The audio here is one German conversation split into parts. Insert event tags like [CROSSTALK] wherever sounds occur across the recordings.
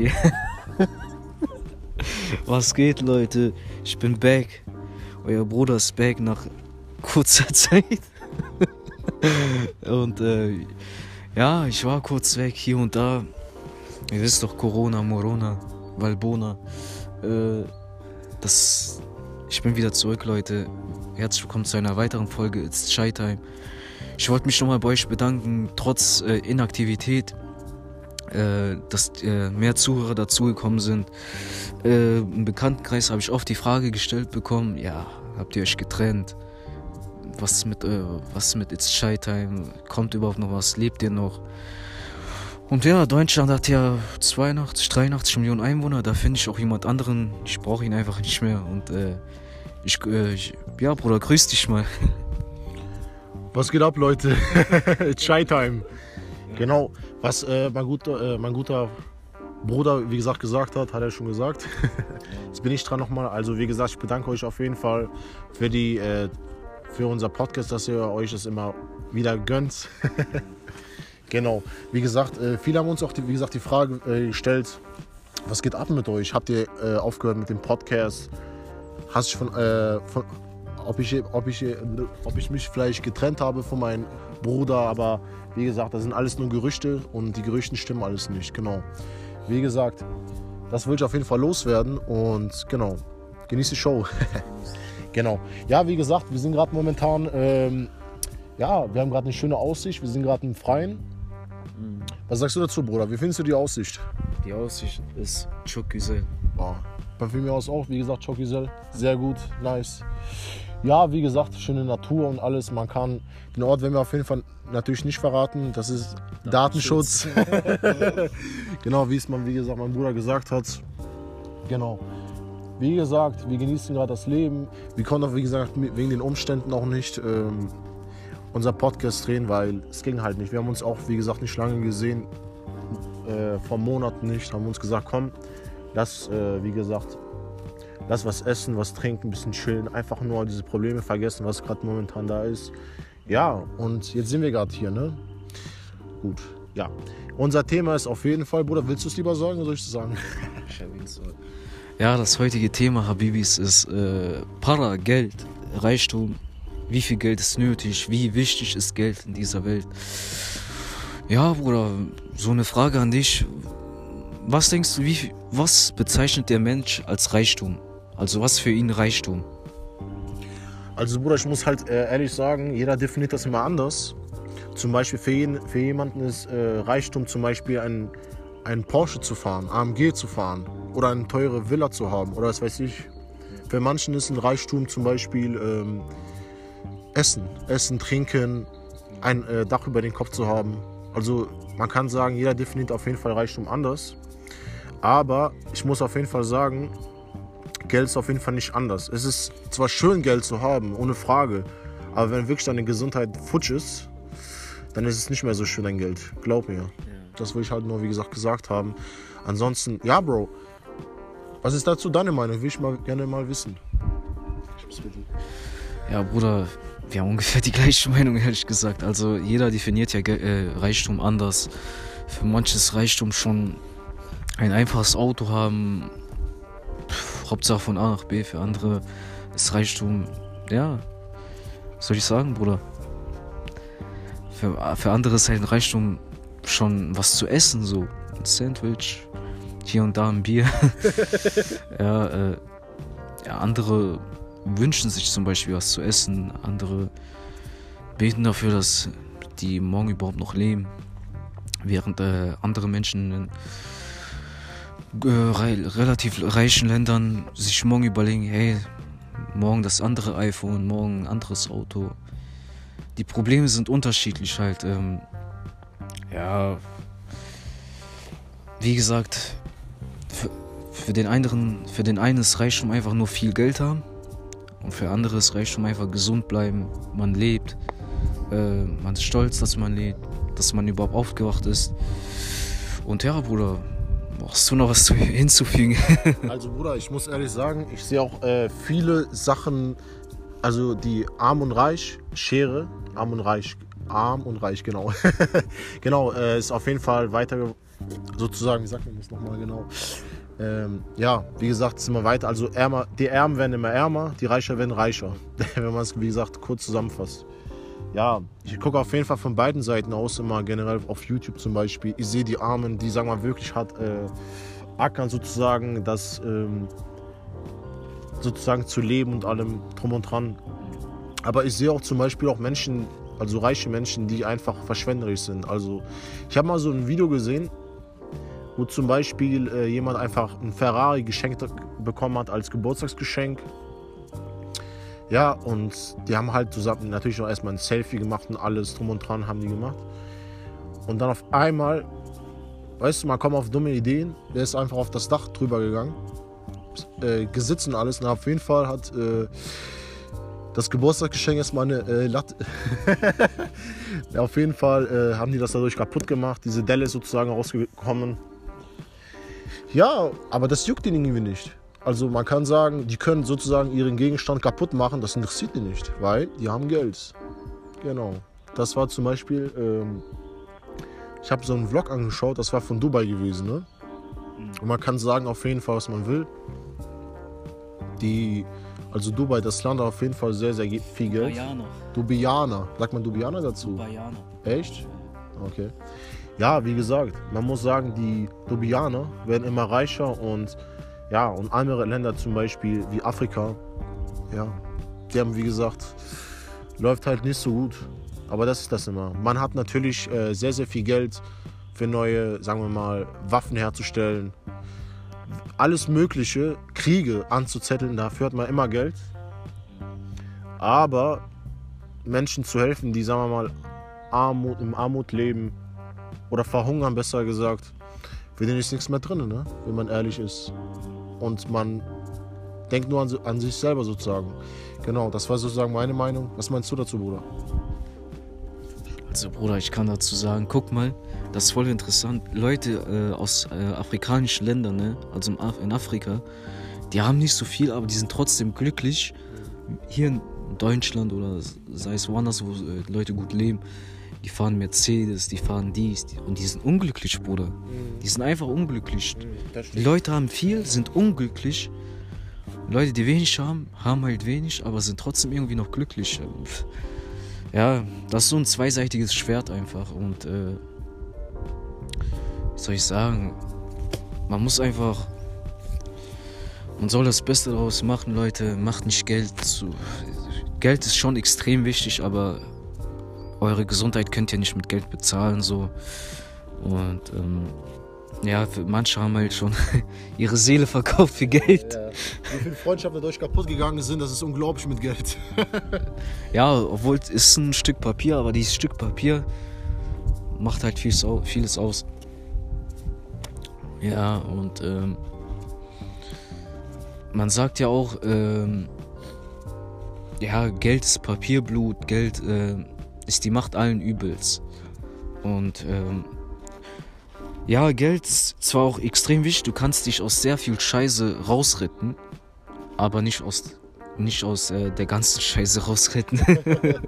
Yeah. Was geht, Leute? Ich bin back. Euer Bruder ist back nach kurzer [LAUGHS] Zeit. und äh, ja, ich war kurz weg hier und da. Ihr wisst doch, Corona, Morona, Valbona. Äh, das, ich bin wieder zurück, Leute. Herzlich willkommen zu einer weiteren Folge It's Shy Time. Ich wollte mich nochmal bei euch bedanken, trotz äh, Inaktivität, äh, dass äh, mehr Zuhörer dazugekommen sind. Äh, Im Bekanntenkreis habe ich oft die Frage gestellt bekommen, ja, habt ihr euch getrennt? Was mit, äh, was mit It's Shy Time? Kommt überhaupt noch was? Lebt ihr noch? Und ja, Deutschland hat ja 82, 83 Millionen Einwohner. Da finde ich auch jemand anderen. Ich brauche ihn einfach nicht mehr. Und äh, ich, äh, ich, ja, Bruder, grüß dich mal. Was geht ab, Leute? [LAUGHS] It's Shy Time. Genau, was äh, mein, guter, äh, mein guter Bruder, wie gesagt, gesagt hat, hat er schon gesagt. [LAUGHS] Jetzt bin ich dran nochmal. Also, wie gesagt, ich bedanke euch auf jeden Fall für, die, äh, für unser Podcast, dass ihr euch das immer wieder gönnt. [LAUGHS] genau, wie gesagt, äh, viele haben uns auch, die, wie gesagt, die Frage äh, gestellt, was geht ab mit euch? Habt ihr äh, aufgehört mit dem Podcast? Hast du von, von ob ich, ob, ich, ob ich mich vielleicht getrennt habe von meinem Bruder, aber wie gesagt, das sind alles nur Gerüchte und die Gerüchte stimmen alles nicht, genau. Wie gesagt, das will ich auf jeden Fall loswerden und genau, genieße die Show. [LAUGHS] genau. Ja, wie gesagt, wir sind gerade momentan, ähm, ja, wir haben gerade eine schöne Aussicht, wir sind gerade im Freien. Mhm. Was sagst du dazu, Bruder? Wie findest du die Aussicht? Die Aussicht ist çok güzel. Ja, bei mir aus auch, wie gesagt, güzel. Sehr gut, nice. Ja, wie gesagt, schöne Natur und alles. Man kann, den Ort werden wir auf jeden Fall natürlich nicht verraten. Das ist Datenschutz. Datenschutz. [LAUGHS] genau, wie es man, wie gesagt, mein Bruder gesagt hat. Genau. Wie gesagt, wir genießen gerade das Leben. Wir konnten auch, wie gesagt, wegen den Umständen auch nicht ähm, unser Podcast drehen, weil es ging halt nicht. Wir haben uns auch, wie gesagt, nicht lange gesehen. Äh, vor Monaten nicht. Haben uns gesagt, komm, lass, äh, wie gesagt, lass was essen, was trinken, ein bisschen chillen, einfach nur diese Probleme vergessen, was gerade momentan da ist. Ja, und jetzt sind wir gerade hier, ne? Gut, ja. Unser Thema ist auf jeden Fall, Bruder, willst du es lieber sagen oder soll ich es sagen? ja, das heutige Thema, Habibis, ist äh, Para, Geld, Reichtum. Wie viel Geld ist nötig? Wie wichtig ist Geld in dieser Welt? Ja, Bruder, so eine Frage an dich. Was denkst du, wie, was bezeichnet der Mensch als Reichtum? Also was für ihn Reichtum? Also Bruder, ich muss halt äh, ehrlich sagen, jeder definiert das immer anders. Zum Beispiel für, jeden, für jemanden ist äh, Reichtum zum Beispiel ein, ein Porsche zu fahren, AMG zu fahren oder eine teure Villa zu haben oder was weiß ich. Für manchen ist ein Reichtum zum Beispiel ähm, Essen, Essen, Trinken, ein äh, Dach über den Kopf zu haben. Also man kann sagen, jeder definiert auf jeden Fall Reichtum anders. Aber ich muss auf jeden Fall sagen, Geld ist auf jeden Fall nicht anders. Es ist zwar schön, Geld zu haben, ohne Frage, aber wenn wirklich deine Gesundheit futsch ist, dann ist es nicht mehr so schön, dein Geld. Glaub mir. Das will ich halt nur, wie gesagt, gesagt haben. Ansonsten, ja, Bro. Was ist dazu deine Meinung? Will ich mal gerne mal wissen. Ja, Bruder, wir haben ungefähr die gleiche Meinung, ehrlich gesagt. Also jeder definiert ja äh, Reichtum anders. Für manches Reichtum schon ein einfaches Auto haben, Hauptsache von A nach B. Für andere ist Reichtum, ja, was soll ich sagen, Bruder? Für, für andere ist halt Reichtum schon was zu essen, so. Ein Sandwich, hier und da ein Bier. [LAUGHS] ja, äh, ja, andere wünschen sich zum Beispiel was zu essen, andere beten dafür, dass die morgen überhaupt noch leben, während äh, andere Menschen äh, relativ reichen Ländern sich morgen überlegen, hey, morgen das andere iPhone, morgen ein anderes Auto. Die Probleme sind unterschiedlich halt. Ähm, ja, wie gesagt, für, für, den einen, für den einen ist Reichtum einfach nur viel Geld haben und für andere ist Reichtum einfach gesund bleiben. Man lebt, äh, man ist stolz, dass man lebt, dass man überhaupt aufgewacht ist. Und ja, Bruder, Brauchst du noch was [LAUGHS] hinzufügen? [LAUGHS] also Bruder, ich muss ehrlich sagen, ich sehe auch äh, viele Sachen, also die Arm und Reich, Schere, Arm und Reich, arm und reich, genau. [LAUGHS] genau, äh, ist auf jeden Fall weiter, sozusagen, wie sagt man das nochmal genau? Ähm, ja, wie gesagt, sind wir weiter. Also ärmer, die Ärmen werden immer ärmer, die Reicher werden reicher. [LAUGHS] Wenn man es, wie gesagt, kurz zusammenfasst. Ja, ich gucke auf jeden Fall von beiden Seiten aus, immer generell auf YouTube zum Beispiel. Ich sehe die Armen, die, sagen wir wirklich hart äh, ackern sozusagen, das ähm, sozusagen zu leben und allem drum und dran. Aber ich sehe auch zum Beispiel auch Menschen, also reiche Menschen, die einfach verschwenderisch sind. Also ich habe mal so ein Video gesehen, wo zum Beispiel äh, jemand einfach ein Ferrari geschenkt bekommen hat als Geburtstagsgeschenk. Ja, und die haben halt zusammen natürlich auch erstmal ein Selfie gemacht und alles drum und dran haben die gemacht. Und dann auf einmal, weißt du, man kommt auf dumme Ideen, der ist einfach auf das Dach drüber gegangen, äh, gesitzt und alles. Und auf jeden Fall hat äh, das Geburtstagsgeschenk erstmal eine äh, Latte. [LAUGHS] auf jeden Fall äh, haben die das dadurch kaputt gemacht. Diese Delle ist sozusagen rausgekommen. Ja, aber das juckt ihn irgendwie nicht. Also man kann sagen, die können sozusagen ihren Gegenstand kaputt machen, das interessiert die nicht, weil die haben Geld. Genau. Das war zum Beispiel, ähm, ich habe so einen Vlog angeschaut, das war von Dubai gewesen. Ne? Und man kann sagen auf jeden Fall, was man will. Die, also Dubai, das Land hat auf jeden Fall sehr, sehr viel Geld. Dubaianer. Dubianer. Sagt man Dubianer dazu? Dubaianer. Echt? Okay. Ja, wie gesagt, man muss sagen, die Dubianer werden immer reicher und ja, und andere Länder zum Beispiel wie Afrika, ja, die haben wie gesagt, läuft halt nicht so gut. Aber das ist das immer. Man hat natürlich äh, sehr, sehr viel Geld für neue, sagen wir mal, Waffen herzustellen. Alles Mögliche, Kriege anzuzetteln, dafür hat man immer Geld. Aber Menschen zu helfen, die, sagen wir mal, Armut, im Armut leben, oder verhungern, besser gesagt, für den ist nichts mehr drin, ne? wenn man ehrlich ist. Und man denkt nur an, an sich selber sozusagen. Genau, das war sozusagen meine Meinung. Was meinst du dazu, Bruder? Also Bruder, ich kann dazu sagen, guck mal, das ist voll interessant. Leute äh, aus äh, afrikanischen Ländern, ne? also in Afrika, die haben nicht so viel, aber die sind trotzdem glücklich. Hier in Deutschland oder sei es woanders, wo äh, Leute gut leben, die fahren Mercedes, die fahren dies die, und die sind unglücklich, Bruder. Mhm. Die sind einfach unglücklich. Mhm, die Leute haben viel, sind unglücklich. Leute, die wenig haben, haben halt wenig, aber sind trotzdem irgendwie noch glücklich. Ja, das ist so ein zweiseitiges Schwert einfach. Und äh, was soll ich sagen? Man muss einfach. Man soll das Beste daraus machen, Leute. Macht nicht Geld zu. Geld ist schon extrem wichtig, aber eure Gesundheit könnt ihr nicht mit Geld bezahlen, so. Und ähm, ja, manche haben halt schon [LAUGHS] ihre Seele verkauft für Geld. Ja. Wie viele Freundschaften dadurch kaputt gegangen sind, das ist unglaublich mit Geld. [LAUGHS] ja, obwohl es ist ein Stück Papier, aber dieses Stück Papier macht halt vieles, vieles aus. Ja, und ähm, man sagt ja auch, ähm, ja, Geld ist Papierblut, Geld äh, ist die Macht allen Übels. Und ähm, ja, Geld ist zwar auch extrem wichtig, du kannst dich aus sehr viel Scheiße rausretten, aber nicht aus, nicht aus äh, der ganzen [LAUGHS] Scheiße rausretten. Dafür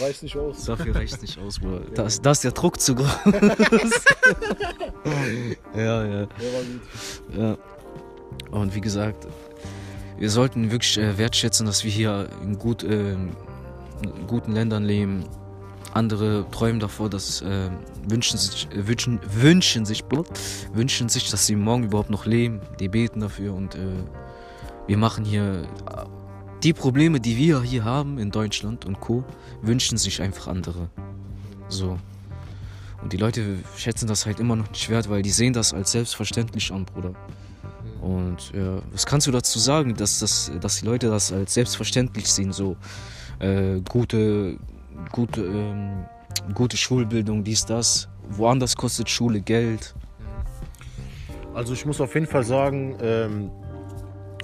reicht nicht aus. Dafür reicht nicht aus, Bruder. Da, ist, da ist der Druck zu groß. [LAUGHS] ja, ja. ja. Und wie gesagt, wir sollten wirklich äh, wertschätzen, dass wir hier in gut, äh, in guten Ländern leben andere träumen davor, dass äh, wünschen sich, äh, wünschen, wünschen sich, wünschen sich, dass sie morgen überhaupt noch leben. Die beten dafür und äh, wir machen hier äh, die Probleme, die wir hier haben in Deutschland und Co. wünschen sich einfach andere. So. Und die Leute schätzen das halt immer noch nicht wert, weil die sehen das als selbstverständlich an, Bruder. Und ja, was kannst du dazu sagen, dass, das, dass die Leute das als selbstverständlich sehen, so äh, gute gute, ähm, gute Schulbildung, dies, das. Woanders kostet Schule Geld. Also ich muss auf jeden Fall sagen, ähm,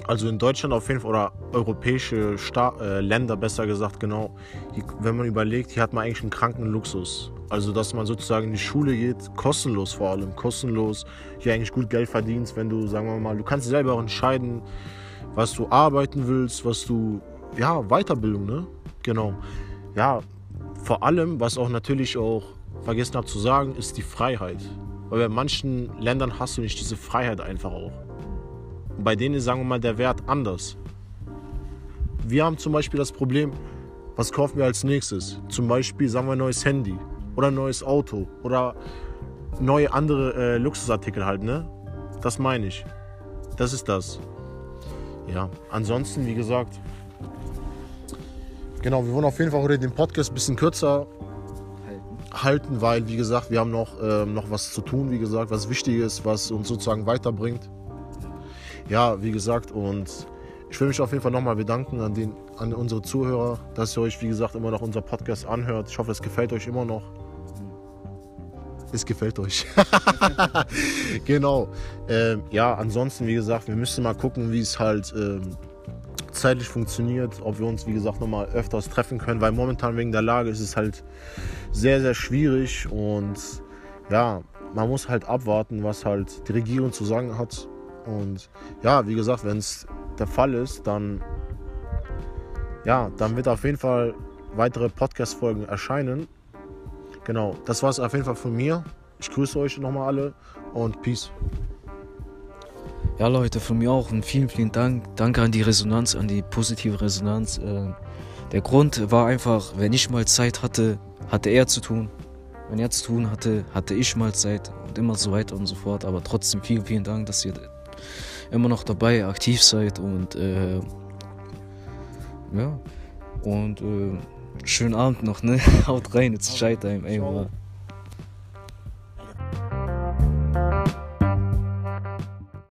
also in Deutschland auf jeden Fall oder europäische Sta äh, Länder besser gesagt genau, die, wenn man überlegt, hier hat man eigentlich einen kranken Luxus. Also dass man sozusagen in die Schule geht, kostenlos vor allem, kostenlos, hier eigentlich gut Geld verdienst, wenn du, sagen wir mal, du kannst selber auch entscheiden, was du arbeiten willst, was du, ja, Weiterbildung, ne? Genau. Ja, vor allem, was auch natürlich auch vergessen habe zu sagen, ist die Freiheit. Weil bei manchen Ländern hast du nicht diese Freiheit einfach auch. Und bei denen ist, sagen wir mal, der Wert anders. Wir haben zum Beispiel das Problem, was kaufen wir als nächstes? Zum Beispiel, sagen wir, ein neues Handy oder ein neues Auto oder neue andere äh, Luxusartikel halt, ne? Das meine ich. Das ist das. Ja, ansonsten, wie gesagt, genau, wir wollen auf jeden Fall heute den Podcast ein bisschen kürzer Halten. halten, weil, wie gesagt, wir haben noch, ähm, noch was zu tun, wie gesagt, was wichtig ist, was uns sozusagen weiterbringt. Ja, wie gesagt, und ich will mich auf jeden Fall nochmal bedanken an, den, an unsere Zuhörer, dass ihr euch, wie gesagt, immer noch unser Podcast anhört. Ich hoffe, es gefällt euch immer noch. Es gefällt euch. [LAUGHS] genau. Ähm, ja, ansonsten, wie gesagt, wir müssen mal gucken, wie es halt ähm, zeitlich funktioniert, ob wir uns, wie gesagt, nochmal öfters treffen können, weil momentan wegen der Lage ist es halt sehr, sehr schwierig und ja, man muss halt abwarten, was halt die Regierung zu sagen hat. Und ja, wie gesagt, wenn es der Fall ist, dann ja, dann wird auf jeden Fall weitere Podcast-Folgen erscheinen. Genau, das war es auf jeden Fall von mir. Ich grüße euch nochmal alle und Peace. Ja, Leute, von mir auch und vielen, vielen Dank. Danke an die Resonanz, an die positive Resonanz. Äh, Der Grund war einfach, wenn ich mal Zeit hatte, hatte er zu tun. Wenn er zu tun hatte, hatte ich mal Zeit und immer so weiter und so fort. Aber trotzdem vielen, vielen Dank, dass ihr immer noch dabei aktiv seid und äh, ja. Und äh, schönen Abend noch, ne? [LAUGHS] Haut rein, jetzt Scheitime, ey. Mann.